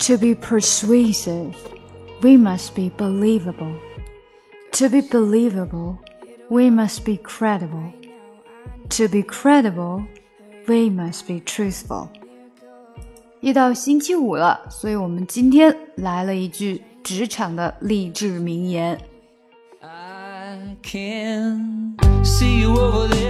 To be persuasive, we must be believable. To be believable, we must be credible. To be credible, we must be truthful. 一到星期五了，所以我们今天来了一句职场的励志名言。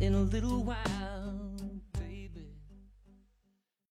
in a little while.